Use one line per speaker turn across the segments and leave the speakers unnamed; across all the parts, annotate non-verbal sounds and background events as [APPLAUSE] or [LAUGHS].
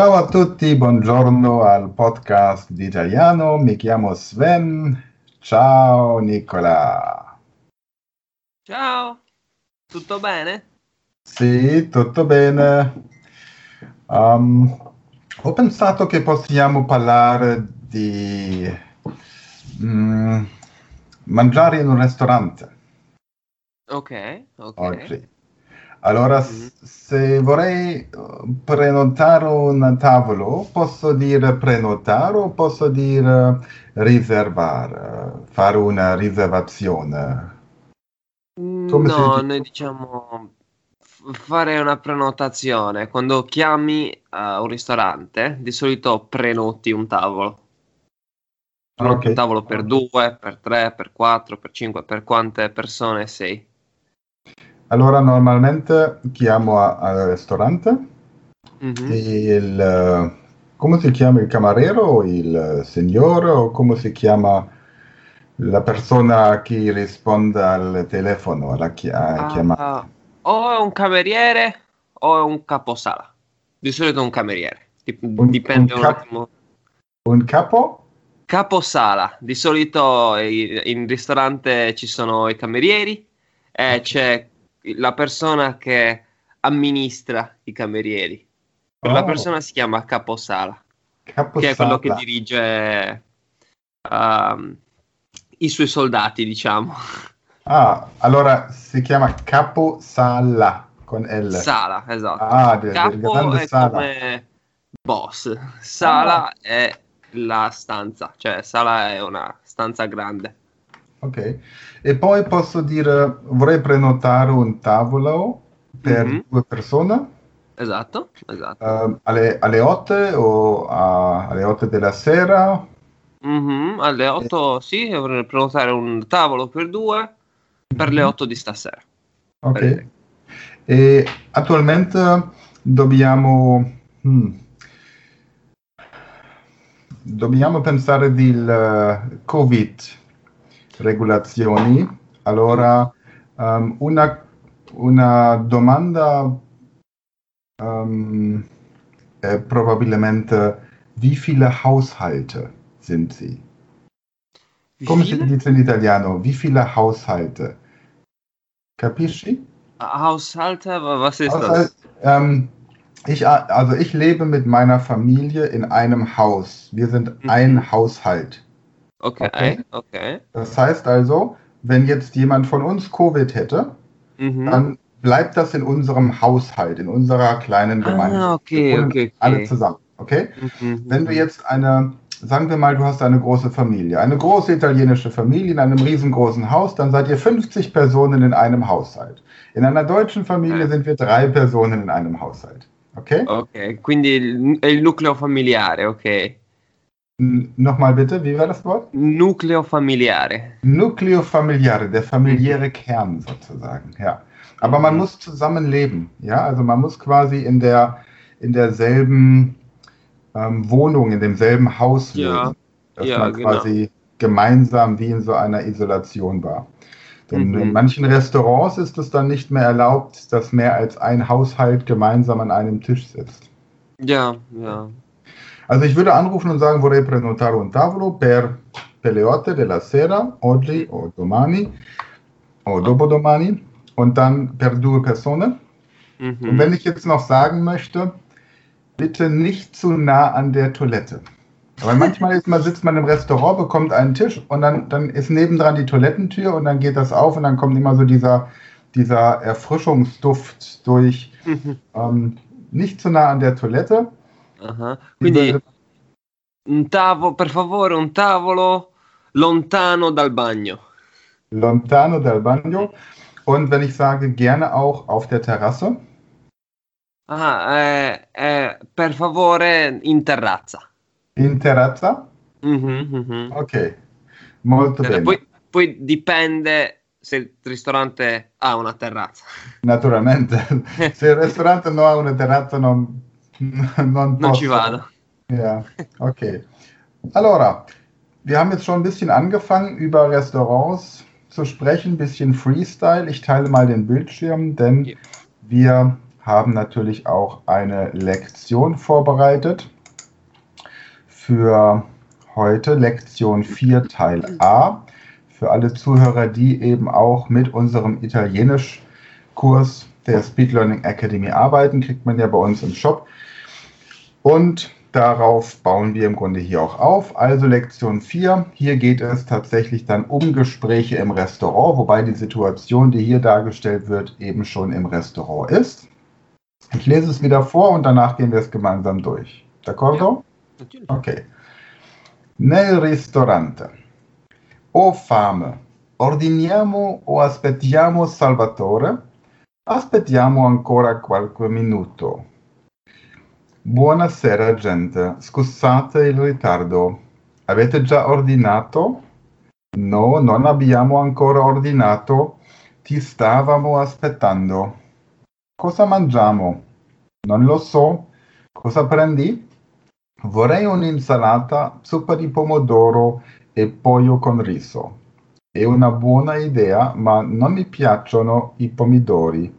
Ciao a tutti, buongiorno al podcast di italiano. Mi chiamo Sven. Ciao Nicola.
Ciao, tutto bene?
Sì, tutto bene. Um, ho pensato che possiamo parlare di mm, mangiare in un ristorante
Ok, ok.
oggi. Allora,
Mhm.
se vorrei uh, prenotare un tavolo, posso dire prenotare o posso dire riservare, fare una riservazione? Come
No, noi diciamo fare una prenotazione. Quando chiami a un ristorante, di solito prenoti un tavolo. Prenoti un
Ok.
tavolo per due, per tre, per quattro, per cinque, per quante persone sei?
Allora, normalmente chiamo al ristorante
Mhm.
e il, eh, come si chiama il cameriere o il signore o come si chiama la persona che risponde al telefono, alla chi- a chiamata?
Ah, o è un cameriere o è un caposala. Di solito un cameriere.
Un-
Dipende
un
un
cap-
attimo.
Un capo?
Caposala, di solito i- in ristorante ci sono i camerieri e c'è la persona che amministra i camerieri. Quella
Oh,
persona si chiama caposala, che è quello che
caposala.
dirige ehm, i suoi soldati, diciamo.
Ah, allora si chiama caposala con L.
Sala, esatto.
Ah, del
Capo è
sala.
come boss, sala
Ah.
è la stanza, cioè sala è una stanza grande.
Ok. E poi posso dire, vorrei prenotare un tavolo per
Mhm.
due persone
Esatto, esatto.
eh, alle, alle 8 o a- alle 8 della sera.
Mhm, alle 8 sì, dovrei prenotare un tavolo per due per le
Mhm.
8 di stasera.
Ok. E attualmente dobbiamo, hmm, dobbiamo pensare del Covid regolazioni. Allora, um, una, una domanda um, è probabilmente, wie viele Haushalte sind Sie?
Wie
Come si dice in italiano? Wie viele Haushalte? Capisci?
Haushalte, wa- was ist
Haushalt,
das?
ähm, ich, also ich lebe mit meiner Familie in einem Haus. Wir sind
Mhm.
ein Haushalt.
Okay,
okay.
okay.
Das heißt also, wenn jetzt jemand von uns Covid hätte,
Mhm.
dann bleibt das in unserem Haushalt, in unserer kleinen Gemeinde.
Ah, okay,
wohnen
okay,
Alle
okay.
zusammen, okay?
Mhm,
Wenn du
mhm.
jetzt eine, sagen wir mal, du hast eine große Familie, eine große italienische Familie in einem riesengroßen Haus, dann seid ihr 50 Personen in einem Haushalt. In einer deutschen Familie sind wir drei Personen in einem Haushalt. Okay?
Ok, quindi il- è il nucleo familiare, ok.
Nochmal bitte, wie war das Wort?
Nucleo familiare.
Nucleo familiare, der familiäre Kern sozusagen, ja. Aber man muss zusammenleben, ja. Also man muss quasi in der in derselben ähm, Wohnung, in demselben Haus
Ja,
leben, dass
ja,
man
genau.
quasi gemeinsam wie in so einer Isolation war. Denn
Mhm.
in manchen Restaurants ist es dann nicht mehr erlaubt, dass mehr als ein Haushalt gemeinsam an einem Tisch sitzt.
Ja, ja.
Also ich würde anrufen und sagen, vorrei prenotare un tavolo per, le otto della sera, oggi o domani o dopodomani und dann per due persone. Und
Mhm.
wenn ich jetzt noch sagen möchte, bitte nicht zu nah an der Toilette. Weil manchmal ist man, sitzt man im Restaurant, bekommt einen Tisch und dann, dann ist nebendran die Toilettentür und dann geht das auf und dann kommt immer so dieser, dieser Erfrischungsduft durch.
Mhm.
Ähm, nicht zu nah an der Toilette.
Ah, Quindi un tavolo, per favore, un tavolo lontano dal bagno.
Lontano dal bagno. Und wenn ich sage, gerne auch auf der Terrasse.
Ah, eh, eh, per favore, in terrazza.
In terrazza.
Mhm, mhm.
Ok, molto
Eh,
bene.
Poi, poi dipende se il ristorante ha una terrazza.
Naturalmente. [LAUGHS] Se il ristorante non ha una terrazza non, non,
Non ci vado.
Ja, okay. Allora, wir haben jetzt schon ein bisschen angefangen, über Restaurants zu sprechen, ein bisschen Freestyle. Ich teile mal den Bildschirm, denn
Ja.
wir haben natürlich auch eine Lektion vorbereitet für heute, Lektion 4 Teil A. Für alle Zuhörer, die eben auch mit unserem Italienisch-Kurs der Speed Learning Academy arbeiten, kriegt man ja bei uns im Shop. Und darauf bauen wir im Grunde hier auch auf. Also Lektion 4. Hier geht es tatsächlich dann um Gespräche im Restaurant, wobei die Situation, die hier dargestellt wird, eben schon im Restaurant ist. Ich lese es wieder vor und danach gehen wir es gemeinsam durch. D'accordo?
Natürlich.
Ok. Nel ristorante. Ho fame. Ordiniamo o aspettiamo Salvatore? Aspettiamo ancora qualche minuto. Buonasera gente, scusate il ritardo. Avete già ordinato? No, non abbiamo ancora ordinato. Ti stavamo aspettando. Cosa mangiamo? Non lo so. Cosa prendi? Vorrei un'insalata, zuppa di pomodoro e pollo con riso. È una buona idea, ma non mi piacciono i pomidori.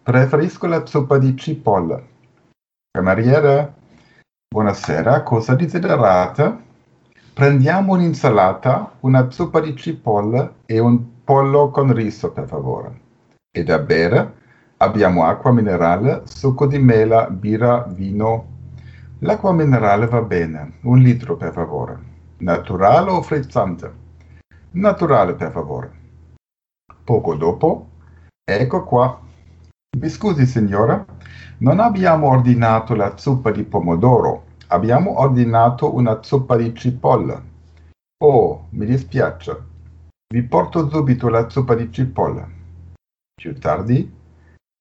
Preferisco la zuppa di cipolle. Cameriere, buonasera, cosa desiderate? Prendiamo un'insalata, una zuppa di cipolle e un pollo con riso, per favore. E da bere? Abbiamo acqua minerale, succo di mela, birra, vino. L'acqua minerale va bene, un litro per favore. Naturale o frizzante? Naturale per favore. Poco dopo, ecco qua. Mi scusi signora, non abbiamo ordinato la zuppa di pomodoro, abbiamo ordinato una zuppa di cipolle. Oh, mi dispiace. Vi porto subito la zuppa di cipolle. Più tardi?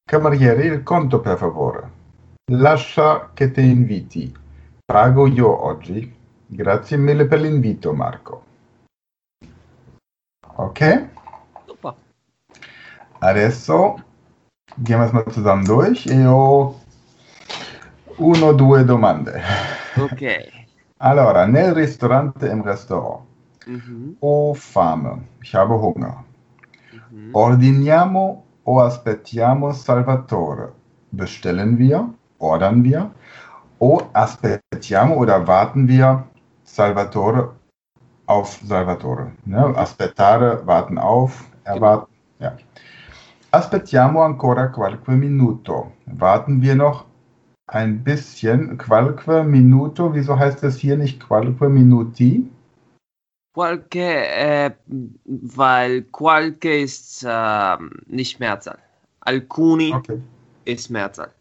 Cameriere, il conto per favore. Lascia che ti inviti. Pago io oggi. Grazie mille per l'invito, Marco. Ok? Adesso gehen wir es mal zusammen durch. E ho uno, due domande.
Ok. [LAUGHS]
Allora, nel ristorante im Restaurant.
Mhm.
Ho fame. Ich habe Hunger.
Mhm.
Ordiniamo o aspettiamo Salvatore? Bestellen wir? Ordern wir? O aspettiamo oder warten wir Salvatore auf Salvatore? Ne? Aspettare, warten auf, erwarten. Ja. Aspettiamo ancora qualche minuto. Warten wir noch ein bisschen. Qualche minuto, wieso heißt es hier nicht qualche minuti?
Qualche, äh, weil qualche ist äh, nicht Mehrzahl. Alcuni
Okay.
ist Mehrzahl.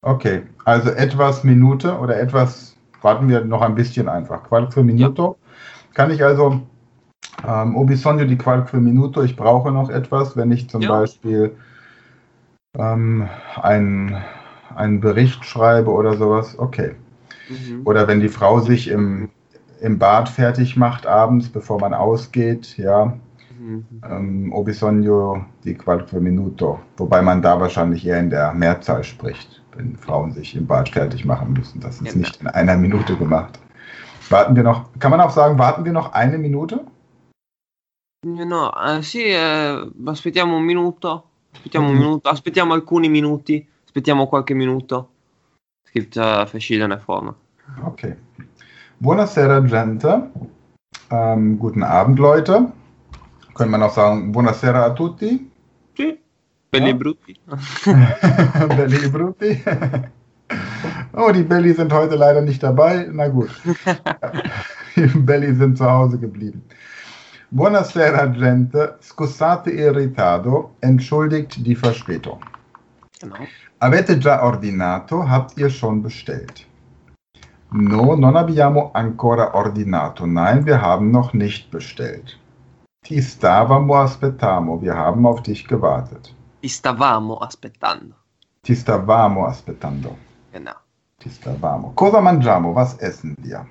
Okay, also etwas Minute oder etwas, warten wir noch ein bisschen einfach. Qualche minuto. Kann ich also, ähm, ho bisogno di qualche minuto, ich brauche noch etwas, wenn ich zum
Ja.
Beispiel ähm, einen, einen Bericht schreibe oder sowas. Okay.
Mhm.
Oder wenn die Frau sich im, im Bad fertig macht abends, bevor man ausgeht, ja,
Mhm.
ähm, ho bisogno di qualche minuto. Wobei man da wahrscheinlich eher in der Mehrzahl spricht, wenn Frauen sich im Bad fertig machen müssen. Das ist
Genau.
nicht in einer Minute gemacht. Warten wir noch, kann man auch sagen, warten wir noch eine Minute?
No, eh, sì, eh, aspettiamo un minuto. Aspettiamo un minuto. Aspettiamo alcuni minuti. Aspettiamo qualche minuto. Äh, verschiedene Formen.
Okay. Buonasera, gente. Ähm, guten Abend, Leute. Könnte man auch sagen, buonasera a tutti.
Sì. Belli
Ja.
e brutti. [LAUGHS]
Belli e Brutti. Oh, die Belli sind heute leider nicht dabei. Na gut. [LAUGHS] Die Belli sind zu Hause geblieben. Buonasera, gente. Scusate il ritardo. Entschuldigt die Verspätung.
genau.
Avete già ordinato? Habt ihr schon bestellt? No, non abbiamo ancora ordinato. Nein, wir haben noch nicht bestellt. Ti stavamo aspettamo. Wir haben auf dich gewartet.
Ti stavamo aspettando.
Ti stavamo aspettando.
Genau.
Ti stavamo. Cosa mangiamo? Was essen wir?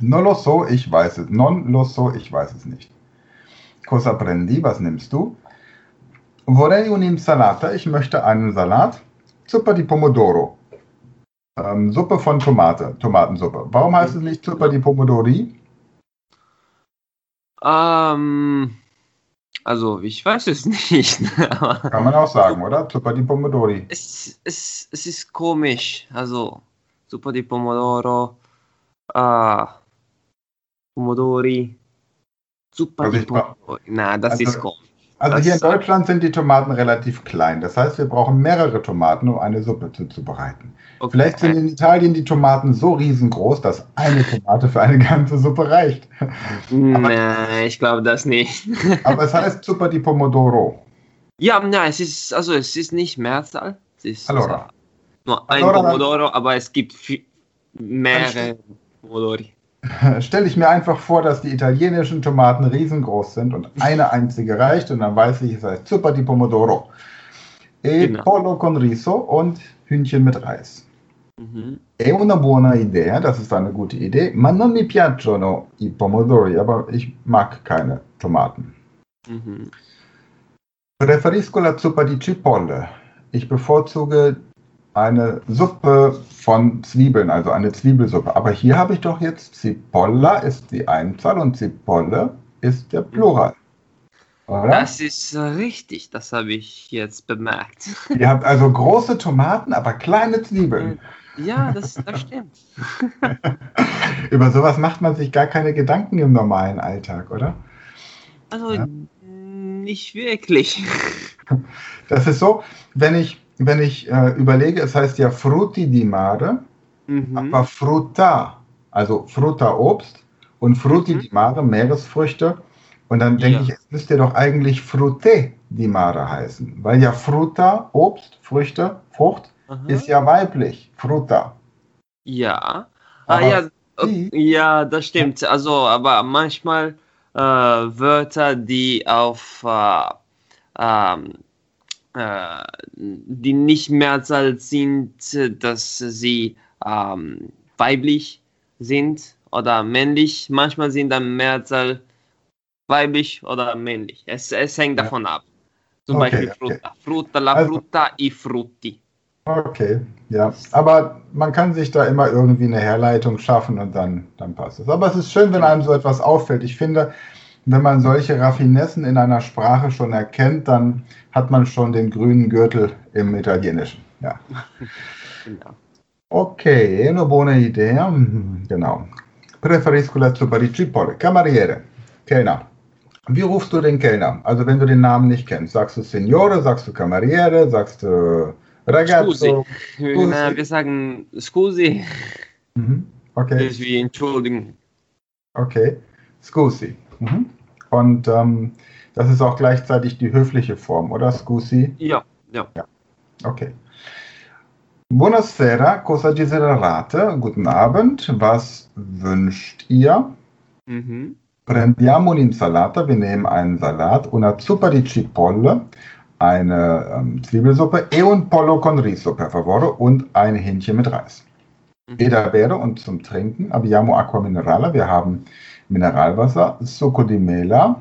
Non lo so, ich weiß es. Non lo so, ich weiß es nicht. Cosa prendi? Was nimmst du? Vorrei un'insalata. Ich möchte einen Salat. Zuppa di pomodoro. Ähm, Suppe von Tomate. Tomatensuppe. Warum heißt es nicht Zuppa di pomodori?
Um, Also, ich weiß es [LAUGHS] nicht.
Kann man auch sagen, oder? Zuppa di Pomodori.
Es, es, es ist komisch. Also, Zuppa di Pomodoro, uh, Pomodori, Zuppa
Also
Pomodori. Na, das
Also-
ist komisch.
Also
Das
hier in Deutschland sind die Tomaten relativ klein. Das heißt, wir brauchen mehrere Tomaten, um eine Suppe zuzubereiten.
Okay.
Vielleicht sind in Italien die Tomaten so riesengroß, dass eine Tomate für eine ganze Suppe reicht.
Nein, ich glaube das nicht.
Aber es heißt Zuppa di Pomodoro.
ja, nein, es ist, also es ist nicht Mehrzahl. Es ist
Allora.
nur ein
Allora,
Pomodoro, aber es gibt mehrere Pomodori. [LAUGHS]
Stelle ich mir einfach vor, dass die italienischen Tomaten riesengroß sind und eine einzige reicht und dann weiß ich, es heißt Zuppa di Pomodoro. E
Genau.
Pollo con riso und Hühnchen mit Reis.
Mhm.
È una buona idea, das ist eine gute Idee, ma non mi piacciono i pomodori, aber ich mag keine Tomaten.
Mhm.
Preferisco la zuppa di cipolle. Ich bevorzuge eine Suppe von Zwiebeln, also eine Zwiebelsuppe. Aber hier habe ich doch jetzt Cipolla ist die Einzahl und Cipolle ist der Plural. Oder?
Das ist äh, richtig, das habe ich jetzt bemerkt. [LAUGHS]
Ihr habt also große Tomaten, aber kleine Zwiebeln.
Ja, das, das stimmt. [LAUGHS]
Über sowas macht man sich gar keine Gedanken im normalen Alltag, oder?
Also
Ja.
nicht wirklich.
Das ist so, wenn ich, wenn ich äh, überlege, es heißt ja Frutti di mare,
Mhm.
aber Frutta, also Frutta Obst und Frutti
Mhm.
di mare Meeresfrüchte. Und dann denke
Ja.
ich, es müsste doch eigentlich Frutte di mare heißen, weil ja Frutta, Obst, Früchte, Frucht,
Aha.
ist ja weiblich, Frutta.
Ja. Ah, ja, okay, ja, das stimmt. Also, aber manchmal äh, Wörter, die auf äh, ähm, äh, die nicht Mehrzahl sind, dass sie ähm, weiblich sind oder männlich. Manchmal sind dann Mehrzahl weiblich oder männlich. Es, es hängt
Ja.
davon ab. Zum
Okay,
Beispiel
okay.
Frutta. Frutta, la
Also-
frutta, i frutti.
Okay, ja. Aber man kann sich da immer irgendwie eine Herleitung schaffen und dann, dann passt es. Aber es ist schön, wenn einem so etwas auffällt. Ich finde, wenn man solche Raffinessen in einer Sprache schon erkennt, dann hat man schon den grünen Gürtel im Italienischen. Ja.
Genau.
Okay, è una buona idea. Genau. Preferisco la zuppa di cipolle. Cameriere, Kellner. Wie rufst du den Kellner? Also wenn du den Namen nicht kennst, sagst du Signore, sagst du Cameriere, sagst du Ragazzo?
Na, wir sagen Scusi,
Mhm.
das
Okay,
ist wie Entschuldigung.
okay. Scusi. Mhm. Und ähm, das ist auch gleichzeitig die höfliche Form, oder? Scusi?
Ja, ja.
Okay. Buonasera, cosa desiderate? Guten Abend, was wünscht ihr?
Mhm.
Prendiamo un'insalata, wir nehmen einen Salat, una zuppa di cipolle, eine ähm, Zwiebelsuppe e un pollo con riso, per favore, und ein Hähnchen mit Reis.
Mhm.
Eda bere und zum Trinken abbiamo acqua minerale, wir haben Mineralwasser, succo di mela,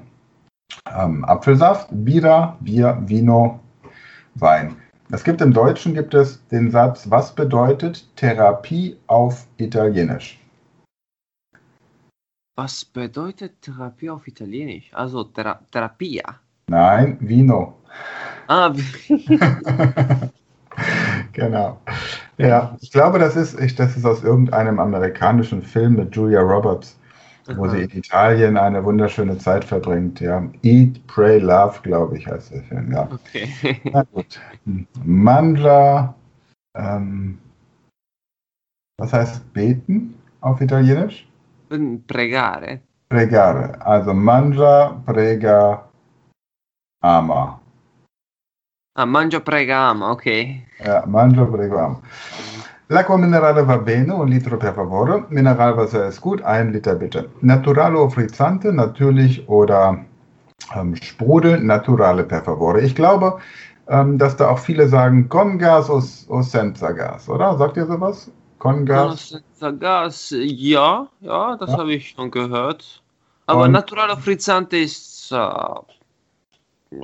ähm, Apfelsaft, Bira, Bier, Vino, Wein. Es gibt im Deutschen gibt es den Satz, was bedeutet Therapie auf Italienisch?
Was bedeutet Therapie auf Italienisch? Also Thera Therapia.
Nein, Vino.
Ah, [LAUGHS]
genau. Ja, ich glaube, das ist, ich, das ist aus irgendeinem amerikanischen Film mit Julia Roberts, wo sie in Italien eine wunderschöne Zeit verbringt. Ja, Eat, Pray, Love, glaube ich, heißt der Film. Ja,
okay. [LAUGHS]
na gut. Hm. Mangia, ähm, was heißt beten auf Italienisch?
Pregare.
Pregare. Also mangia, prega, ama.
Ah, mangio pregama, ok.
Ja, mangia, prega, ama. L'acqua minerale va bene, un litro per favore. Mineralwasser ist gut, ein Liter bitte. Naturale o frizzante, natürlich oder ähm, Sprudel, naturale per favore. Ich glaube, ähm, dass da auch viele sagen con gas o, o senza gas, oder? Sagt ihr sowas? Con gas?
Senza gas, ja, ja, das
Ja.
habe ich schon gehört. Aber
Und-
Naturale Frizzante ist, äh,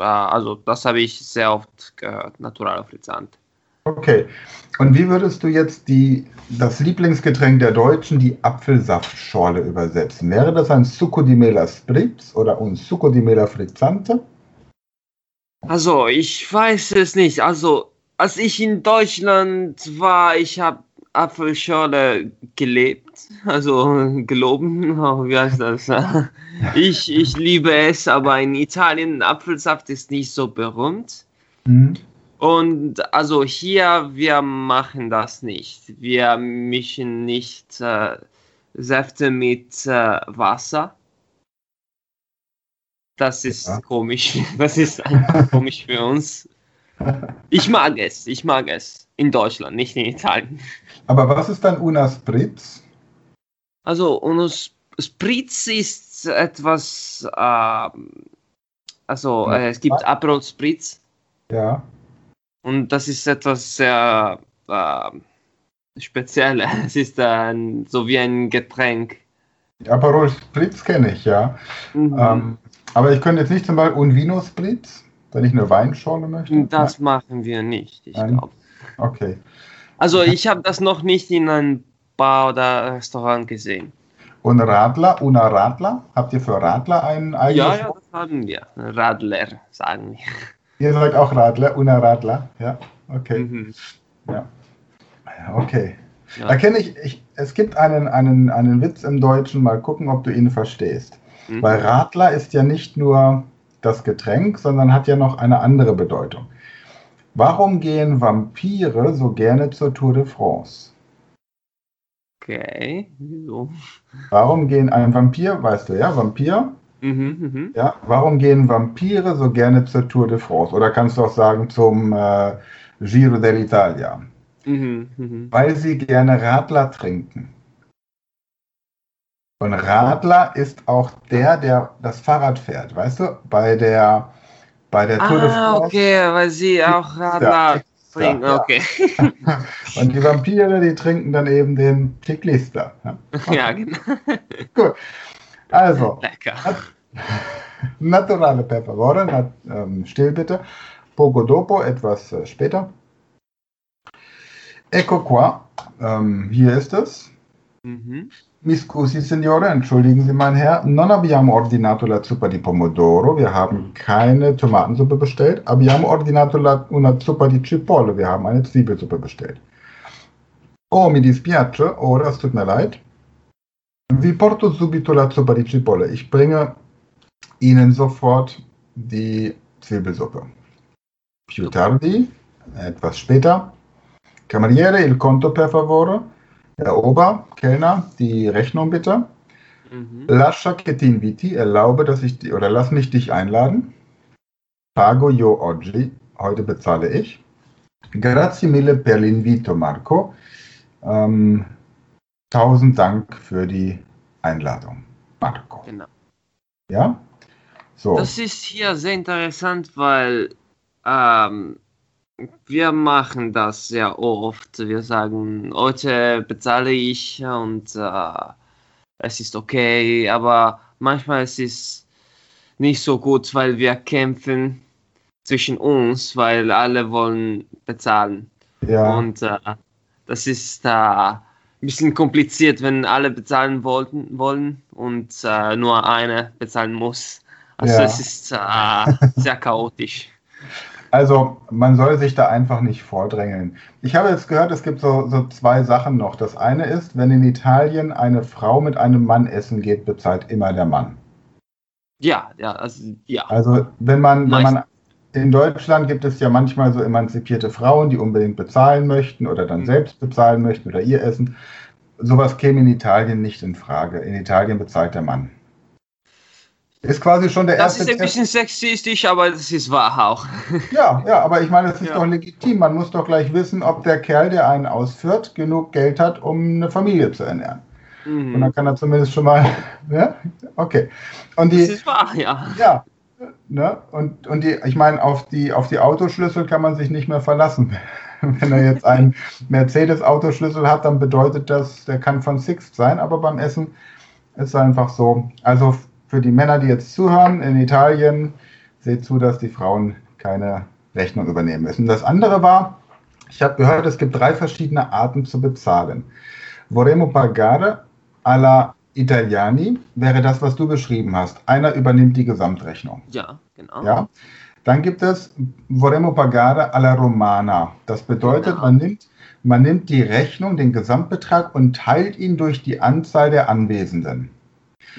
also das habe ich sehr oft gehört, Naturale Frizzante.
Okay. Und wie würdest du jetzt die, das Lieblingsgetränk der Deutschen, die Apfelsaftschorle, übersetzen? Wäre das ein Succo di Mela Spritz oder un Succo di Mela Frizzante?
Also, ich weiß es nicht. Also, als ich in Deutschland war, ich habe Apfelschorle gelebt, also [LAUGHS] geloben, [LAUGHS] wie heißt das? [LAUGHS] Ich, ich liebe es, aber in Italien Apfelsaft ist nicht so berühmt. Mhm. Und also hier, wir machen das nicht. Wir mischen nicht äh, Säfte mit äh, Wasser. Das ist ja. komisch. [LAUGHS] Das ist einfach komisch für uns. Ich mag es, ich mag es. In Deutschland, nicht in Italien.
Aber was ist dann Una Spritz?
Also, Una Spritz ist etwas, äh, also äh, es gibt Aperol Spritz.
Ja.
Und das ist etwas sehr äh, Spezielles. [LAUGHS] Es ist ein, so wie ein Getränk.
Aperol Spritz kenne ich, ja. Mhm. Ähm, aber ich könnte jetzt nicht zum Beispiel Un Vino Spritz, wenn ich eine Weinschorle möchte.
Das Nein. machen wir nicht, ich glaube.
Okay.
Also ich habe das noch nicht in einem Bar oder Restaurant gesehen.
Und Radler, una Radler? Habt ihr für Radler einen
eigenen? Ja, ja, das haben wir. Radler, sagen wir.
Ihr sagt auch Radler, una Radler, ja, okay. Mhm. Ja. Okay. Ja. Da kenne ich, ich, es gibt einen, einen, einen Witz im Deutschen, mal gucken, ob du ihn verstehst. Mhm. Weil Radler ist ja nicht nur das Getränk, sondern hat ja noch eine andere Bedeutung. Warum gehen Vampire so gerne zur Tour de France?
Okay, wieso?
Warum gehen ein Vampir, weißt du ja, Vampir? Mhm, mh. Ja, warum gehen Vampire so gerne zur Tour de France? Oder kannst du auch sagen zum äh, Giro dell'Italia? Mhm, mh. Weil sie gerne Radler trinken. Und Radler ist auch der, der das Fahrrad fährt, weißt du? Bei der bei der
Tour de ah, France. okay, weil sie auch Radler trinken, ja. okay. [LAUGHS]
Und die Vampire, die trinken dann eben den Ciclista.
Ja, [LAUGHS] ja genau.
Gut. Also. Lecker. Naturale Peperone, nat, ähm, still bitte. Poco dopo, etwas äh, später. Ecco qua, ähm, hier ist es. Mhm. Mi scusi, Signore, entschuldigen Sie, mein Herr. Non abbiamo ordinato la zuppa di pomodoro. Wir haben keine Tomatensuppe bestellt. Abbiamo ordinato la, una zuppa di cipolle. Wir haben eine Zwiebelsuppe bestellt. Oh, mi dispiace. Ora, es tut mir leid. Vi porto subito la zuppa di cipolle. Ich bringe Ihnen sofort die Zwiebelsuppe. Più tardi, etwas später. Cameriere, il conto per favore. Herr Ober, Kellner, die Rechnung bitte. Mhm. Lascia che ti inviti, erlaube, dass ich die, oder lass mich dich einladen. Pago io oggi, heute bezahle ich. Grazie mille per l'invito, Marco. Ähm, tausend Dank für die Einladung, Marco. Genau. Ja?
So. Das ist hier sehr interessant, weil ähm, wir machen das sehr oft. Wir sagen, heute bezahle ich und äh, es ist okay, aber manchmal ist es nicht so gut, weil wir kämpfen zwischen uns, weil alle wollen bezahlen. Ja. Und äh, das ist äh, bisschen kompliziert, wenn alle bezahlen wollten, wollen und äh, nur einer bezahlen muss. Also ja. es ist äh, [LAUGHS] sehr chaotisch.
Also man soll sich da einfach nicht vordrängeln. Ich habe jetzt gehört, es gibt so, so zwei Sachen noch. Das eine ist, wenn in Italien eine Frau mit einem Mann essen geht, bezahlt immer der Mann.
Ja, ja, also ja.
Also wenn man, wenn man in Deutschland gibt es ja manchmal so emanzipierte Frauen, die unbedingt bezahlen möchten oder dann mhm. selbst bezahlen möchten oder ihr Essen. Sowas käme in Italien nicht in Frage. In Italien bezahlt der Mann. Ist quasi schon der
das erste. Das ist ein bisschen sexistisch, aber das ist wahr auch.
Ja, ja, aber ich meine, das ist ja. doch legitim. Man muss doch gleich wissen, ob der Kerl, der einen ausführt, genug Geld hat, um eine Familie zu ernähren. Mhm. Und dann kann er zumindest schon mal. [LAUGHS] Ja? Okay. Und die, das ist wahr, ja. Ja. Ne? Und, und die, ich meine, auf die, auf die Autoschlüssel kann man sich nicht mehr verlassen. [LAUGHS] Wenn er jetzt einen Mercedes-Autoschlüssel hat, dann bedeutet das, der kann von Sixt sein, aber beim Essen ist es einfach so. Also für die Männer, die jetzt zuhören, in Italien, seht zu, dass die Frauen keine Rechnung übernehmen müssen. Das andere war, ich habe gehört, es gibt drei verschiedene Arten zu bezahlen. Vorremmo pagare alla Italiani wäre das, was du beschrieben hast. Einer übernimmt die Gesamtrechnung.
Ja, genau.
Ja? Dann gibt es Vorremmo pagare alla romana. Das bedeutet,
Genau.
man nimmt, man nimmt die Rechnung, den Gesamtbetrag und teilt ihn durch die Anzahl der Anwesenden.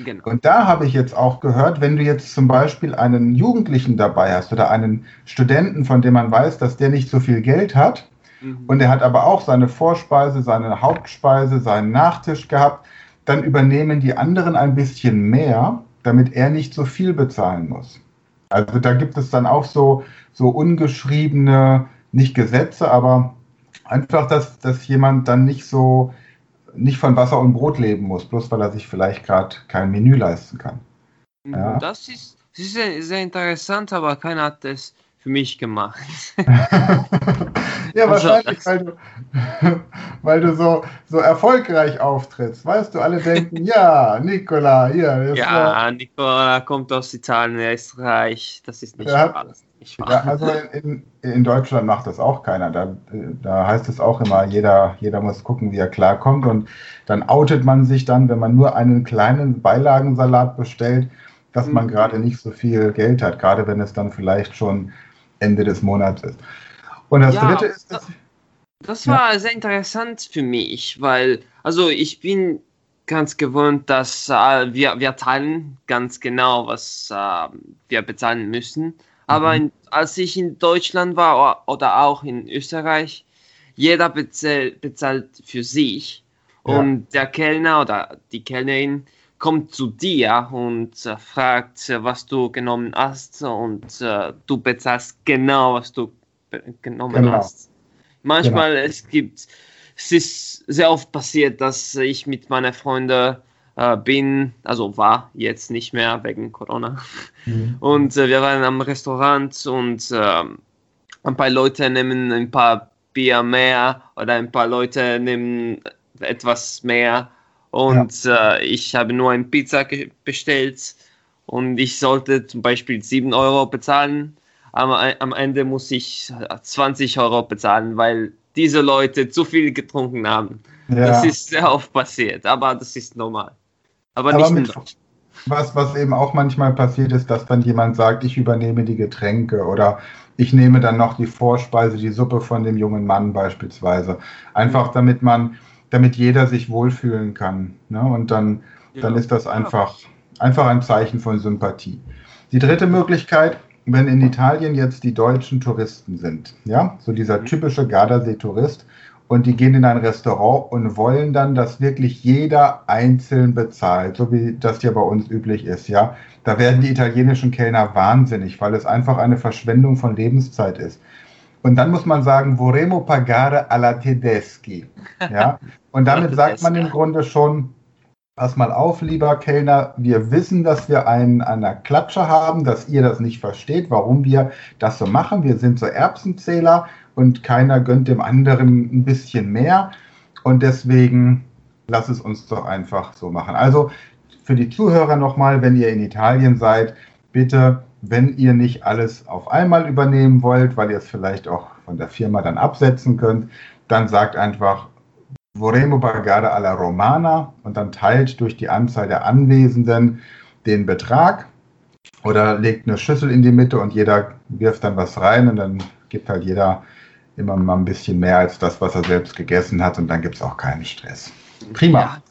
Genau.
Und da habe ich jetzt auch gehört, wenn du jetzt zum Beispiel einen Jugendlichen dabei hast oder einen Studenten, von dem man weiß, dass der nicht so viel Geld hat,
Mhm.
und er hat aber auch seine Vorspeise, seine Hauptspeise, seinen Nachtisch gehabt, dann übernehmen die anderen ein bisschen mehr, damit er nicht so viel bezahlen muss. Also da gibt es dann auch so, so ungeschriebene, nicht Gesetze, aber einfach, dass, dass jemand dann nicht so, nicht von Wasser und Brot leben muss, bloß weil er sich vielleicht gerade kein Menü leisten kann. Ja.
Das ist, das ist sehr, sehr interessant, aber keiner hat es für mich gemacht. [LAUGHS]
ja,
Also,
wahrscheinlich, weil du, [LAUGHS] weil du so, so erfolgreich auftrittst. Weißt du, alle denken, ja, Nicola, hier, war-
Ja, Nicola kommt aus Italien, er ist reich. Das ist nicht wahr. Ist nicht wahr.
Ja, also in, in Deutschland macht das auch keiner. Da, da heißt es auch immer, jeder, jeder muss gucken, wie er klarkommt. Und dann outet man sich dann, wenn man nur einen kleinen Beilagensalat bestellt, dass man
Mhm.
gerade nicht so viel Geld hat, gerade wenn es dann vielleicht schon Ende des Monats ist. Und das
Ja,
dritte ist,
Das
Ja.
war sehr interessant für mich, weil, also ich bin ganz gewohnt, dass äh, wir, wir teilen ganz genau, was äh, wir bezahlen müssen. Aber
Mhm.
in, als ich in Deutschland war oder auch in Österreich, jeder bezahlt, bezahlt für sich.
Ja.
Und der Kellner oder die Kellnerin kommt zu dir und äh, fragt, äh, was du genommen hast und äh, du bezahlst genau, was du genommen
Genau.
hast. Manchmal es gibt, es ist sehr oft passiert, dass ich mit meinen Freunden äh, bin, also war jetzt nicht mehr wegen Corona.
Mhm. [LAUGHS]
Und äh, wir waren am Restaurant und ähm, ein paar Leute nehmen ein paar Bier mehr oder ein paar Leute nehmen etwas mehr. Und äh, ich habe nur eine Pizza bestellt und ich sollte zum Beispiel 7 Euro bezahlen. Am, am Ende muss ich äh, 20 Euro bezahlen, weil diese Leute zu viel getrunken haben.
ja.
Das ist sehr oft passiert, aber das ist normal. Aber,
Aber
nicht
mit, was, was eben auch manchmal passiert ist, dass dann jemand sagt, ich übernehme die Getränke oder ich nehme dann noch die Vorspeise, die Suppe von dem jungen Mann beispielsweise. Einfach damit man, damit jeder sich wohlfühlen kann. Ne? Und dann, dann
Ja.
ist das einfach, einfach ein Zeichen von Sympathie. Die dritte Möglichkeit, wenn in Italien jetzt die deutschen Touristen sind, ja, so dieser
Mhm.
typische Gardasee-Tourist, und die gehen in ein Restaurant und wollen dann, dass wirklich jeder einzeln bezahlt, so wie das ja bei uns üblich ist, ja. Da werden die italienischen Kellner wahnsinnig, weil es einfach eine Verschwendung von Lebenszeit ist. Und dann muss man sagen, vorremmo pagare alla tedeschi, ja. Und damit sagt man im Grunde schon, Pass mal auf, lieber Kellner, wir wissen, dass wir einen an der Klatsche haben, dass ihr das nicht versteht, warum wir das so machen. Wir sind so Erbsenzähler und keiner gönnt dem anderen ein bisschen mehr. Und deswegen lass es uns doch einfach so machen. Also für die Zuhörer nochmal, wenn ihr in Italien seid, bitte, wenn ihr nicht alles auf einmal übernehmen wollt, weil ihr es vielleicht auch von der Firma dann absetzen könnt, dann sagt einfach Vorremmo pagare alla Romana und dann teilt durch die Anzahl der Anwesenden den Betrag oder legt eine Schüssel in die Mitte und jeder wirft dann was rein und dann gibt halt jeder immer mal ein bisschen mehr als das, was er selbst gegessen hat und dann gibt es auch keinen Stress. Prima.
Ja.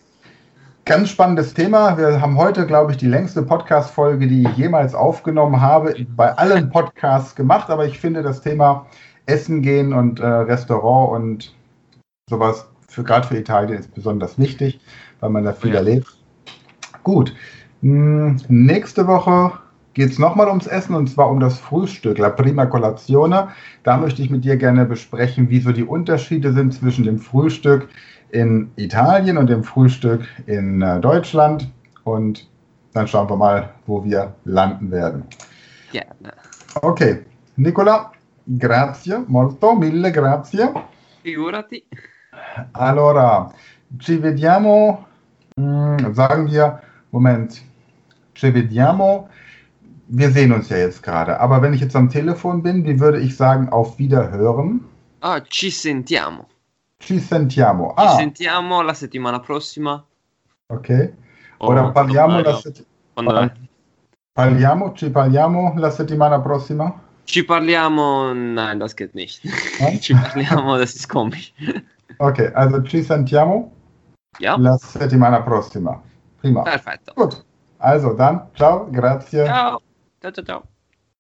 Ganz spannendes Thema. Wir haben heute, glaube ich, die längste Podcast-Folge, die ich jemals aufgenommen habe, bei allen Podcasts gemacht. Aber ich finde das Thema Essen gehen und äh, Restaurant und sowas für gerade für Italien ist besonders wichtig, weil man da viel
Ja.
erlebt. Gut. Hm, nächste Woche geht es nochmal ums Essen und zwar um das Frühstück, la prima colazione. Da möchte ich mit dir gerne besprechen, wie so die Unterschiede sind zwischen dem Frühstück in Italien und dem Frühstück in äh, Deutschland. Und dann schauen wir mal, wo wir landen werden.
Gerne.
Okay, Nicola, grazie molto, mille grazie.
Figurati.
Allora, ci vediamo, mm, sagen wir, Moment, ci vediamo, wir sehen uns ja jetzt gerade, aber wenn ich jetzt am Telefon bin, wie würde ich sagen, auf Wiederhören?
Ah, ci sentiamo.
Ci sentiamo.
Ci
Ah,
sentiamo la settimana prossima.
ok. Ora parliamo la,
quando-
sett-
quando-
parliamo, ci parliamo la settimana prossima?
Ci parliamo, nein, das geht nicht.
Nein?
Ci parliamo, das ist komisch.
Okay, also ci sentiamo
Ja,
la settimana prossima. Prima.
perfetto.
Gut. Also dann, ciao, grazie.
Ciao. Ciao, ciao, ciao.